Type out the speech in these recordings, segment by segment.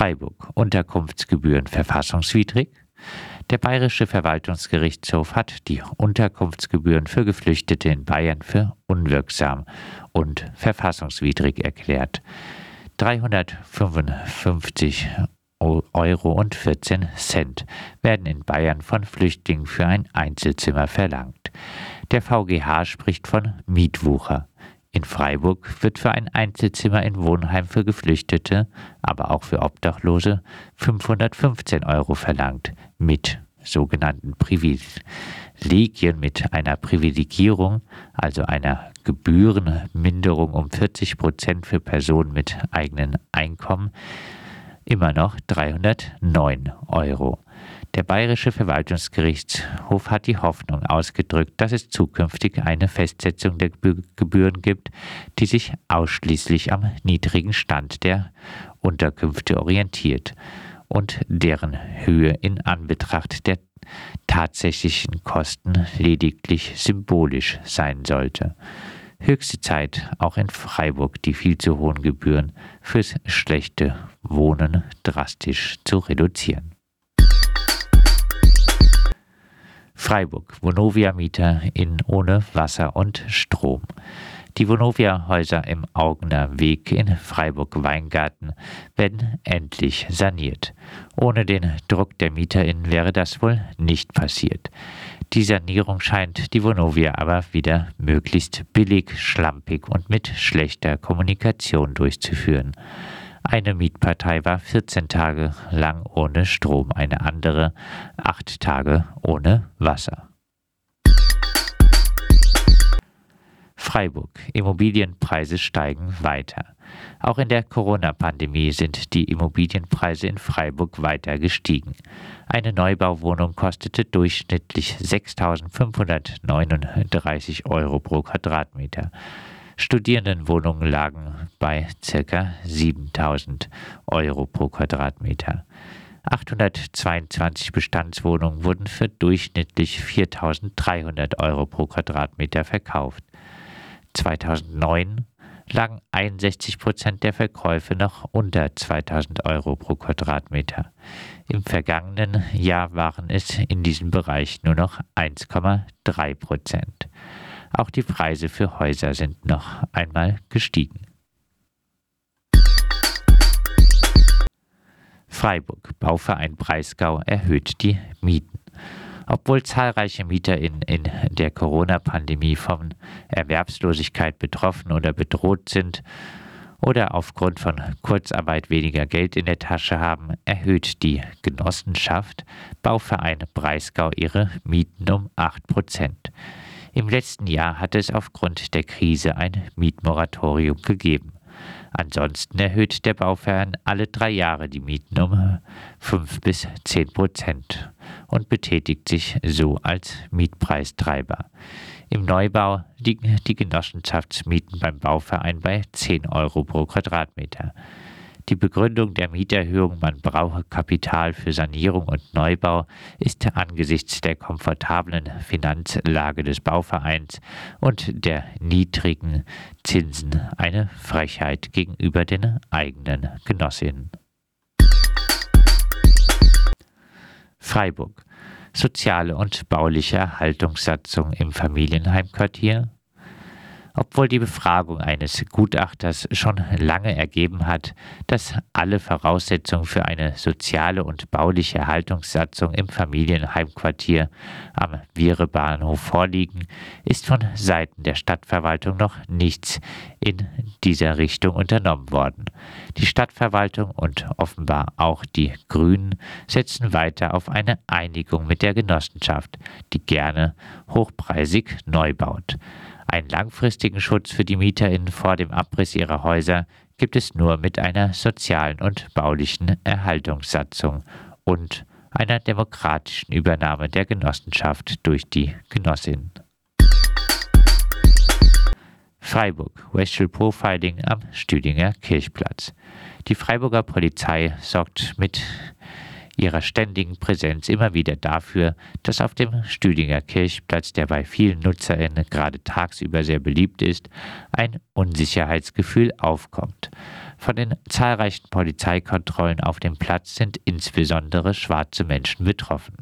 Freiburg. Unterkunftsgebühren verfassungswidrig. Der Bayerische Verwaltungsgerichtshof hat die Unterkunftsgebühren für Geflüchtete in Bayern für unwirksam und verfassungswidrig erklärt. 355 Euro und 14 Cent werden in Bayern von Flüchtlingen für ein Einzelzimmer verlangt. Der VGH spricht von Mietwucher. In Freiburg wird für ein Einzelzimmer in Wohnheim für Geflüchtete, aber auch für Obdachlose 515 Euro verlangt, mit sogenannten Privilegien, mit einer Privilegierung, also einer Gebührenminderung um 40 Prozent für Personen mit eigenem Einkommen, immer noch 309 Euro. Der Bayerische Verwaltungsgerichtshof hat die Hoffnung ausgedrückt, dass es zukünftig eine Festsetzung der Gebühren gibt, die sich ausschließlich am niedrigen Stand der Unterkünfte orientiert und deren Höhe in Anbetracht der tatsächlichen Kosten lediglich symbolisch sein sollte. Höchste Zeit, auch in Freiburg die viel zu hohen Gebühren fürs schlechte Wohnen drastisch zu reduzieren. Freiburg, Vonovia-Mieter in ohne Wasser und Strom. Die Vonovia-Häuser im Augener Weg in Freiburg-Weingarten werden endlich saniert. Ohne den Druck der MieterInnen wäre das wohl nicht passiert. Die Sanierung scheint die Vonovia aber wieder möglichst billig, schlampig und mit schlechter Kommunikation durchzuführen. Eine Mietpartei war 14 Tage lang ohne Strom, eine andere 8 Tage ohne Wasser. Freiburg. Immobilienpreise steigen weiter. Auch in der Corona-Pandemie sind die Immobilienpreise in Freiburg weiter gestiegen. Eine Neubauwohnung kostete durchschnittlich 6.539 Euro pro Quadratmeter. Studierendenwohnungen lagen bei ca. 7.000 Euro pro Quadratmeter. 822 Bestandswohnungen wurden für durchschnittlich 4.300 Euro pro Quadratmeter verkauft. 2009 lagen 61 Prozent der Verkäufe noch unter 2000 Euro pro Quadratmeter. Im vergangenen Jahr waren es in diesem Bereich nur noch 1,3 Prozent. Auch die Preise für Häuser sind noch einmal gestiegen. Freiburg, Bauverein Breisgau erhöht die Mieten. Obwohl zahlreiche MieterInnen in der Corona-Pandemie von Erwerbslosigkeit betroffen oder bedroht sind oder aufgrund von Kurzarbeit weniger Geld in der Tasche haben, erhöht die Genossenschaft Bauverein Breisgau ihre Mieten um 8 Prozent. Im letzten Jahr hat es aufgrund der Krise ein Mietmoratorium gegeben. Ansonsten erhöht der Bauverein alle drei Jahre die Mieten um 5 bis 10 Prozent und betätigt sich so als Mietpreistreiber. Im Neubau liegen die Genossenschaftsmieten beim Bauverein bei 10 Euro pro Quadratmeter. Die Begründung der Mieterhöhung, man brauche Kapital für Sanierung und Neubau, ist angesichts der komfortablen Finanzlage des Bauvereins und der niedrigen Zinsen eine Frechheit gegenüber den eigenen Genossinnen. Freiburg. Soziale und bauliche Erhaltungssatzung im Familienheimquartier obwohl die Befragung eines Gutachters schon lange ergeben hat, dass alle Voraussetzungen für eine soziale und bauliche Erhaltungssatzung im Familienheimquartier am Viere-Bahnhof vorliegen, ist von Seiten der Stadtverwaltung noch nichts in dieser Richtung unternommen worden. Die Stadtverwaltung und offenbar auch die Grünen setzen weiter auf eine Einigung mit der Genossenschaft, die gerne hochpreisig neu baut. Einen langfristigen Schutz für die MieterInnen vor dem Abriss ihrer Häuser gibt es nur mit einer sozialen und baulichen Erhaltungssatzung und einer demokratischen Übernahme der Genossenschaft durch die Genossinnen. Freiburg, Racial Profiling am Stüdinger Kirchplatz. Die Freiburger Polizei sorgt mit ihrer ständigen Präsenz immer wieder dafür, dass auf dem Stüdinger Kirchplatz, der bei vielen NutzerInnen gerade tagsüber sehr beliebt ist, ein Unsicherheitsgefühl aufkommt. Von den zahlreichen Polizeikontrollen auf dem Platz sind insbesondere schwarze Menschen betroffen.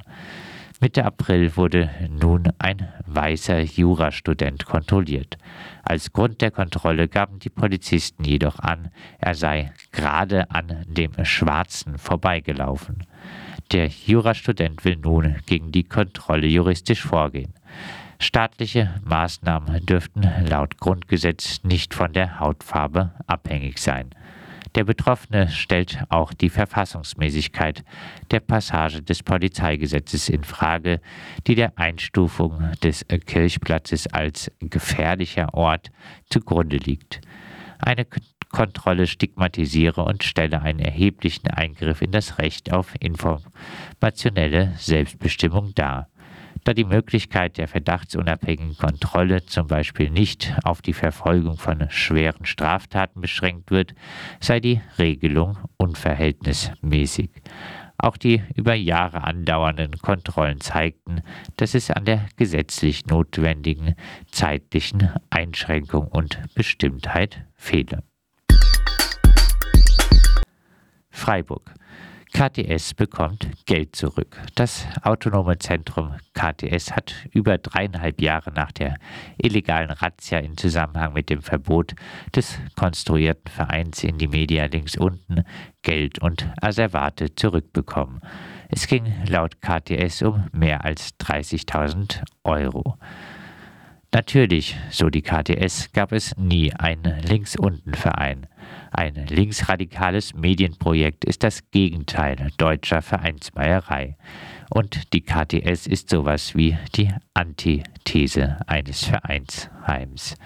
Mitte April wurde nun ein weißer Jurastudent kontrolliert. Als Grund der Kontrolle gaben die Polizisten jedoch an, er sei gerade an dem Schwarzen vorbeigelaufen. Der Jurastudent will nun gegen die Kontrolle juristisch vorgehen. Staatliche Maßnahmen dürften laut Grundgesetz nicht von der Hautfarbe abhängig sein. Der Betroffene stellt auch die Verfassungsmäßigkeit der Passage des Polizeigesetzes in Frage, die der Einstufung des Kirchplatzes als gefährlicher Ort zugrunde liegt. Eine Kontrolle stigmatisiere und stelle einen erheblichen Eingriff in das Recht auf informationelle Selbstbestimmung dar da die Möglichkeit der verdachtsunabhängigen Kontrolle zum Beispiel nicht auf die Verfolgung von schweren Straftaten beschränkt wird, sei die Regelung unverhältnismäßig. Auch die über Jahre andauernden Kontrollen zeigten, dass es an der gesetzlich notwendigen zeitlichen Einschränkung und Bestimmtheit fehle. Freiburg. KTS bekommt Geld zurück. Das autonome Zentrum KTS hat über dreieinhalb Jahre nach der illegalen Razzia in Zusammenhang mit dem Verbot des konstruierten Vereins in die Media links unten Geld und Asservate zurückbekommen. Es ging laut KTS um mehr als 30.000 Euro. Natürlich, so die KTS, gab es nie einen Links-Unten-Verein. Ein linksradikales Medienprojekt ist das Gegenteil deutscher Vereinsmeierei. Und die KTS ist sowas wie die Antithese eines Vereinsheims.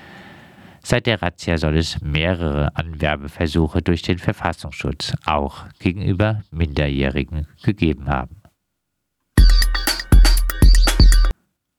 Seit der Razzia soll es mehrere Anwerbeversuche durch den Verfassungsschutz auch gegenüber Minderjährigen gegeben haben.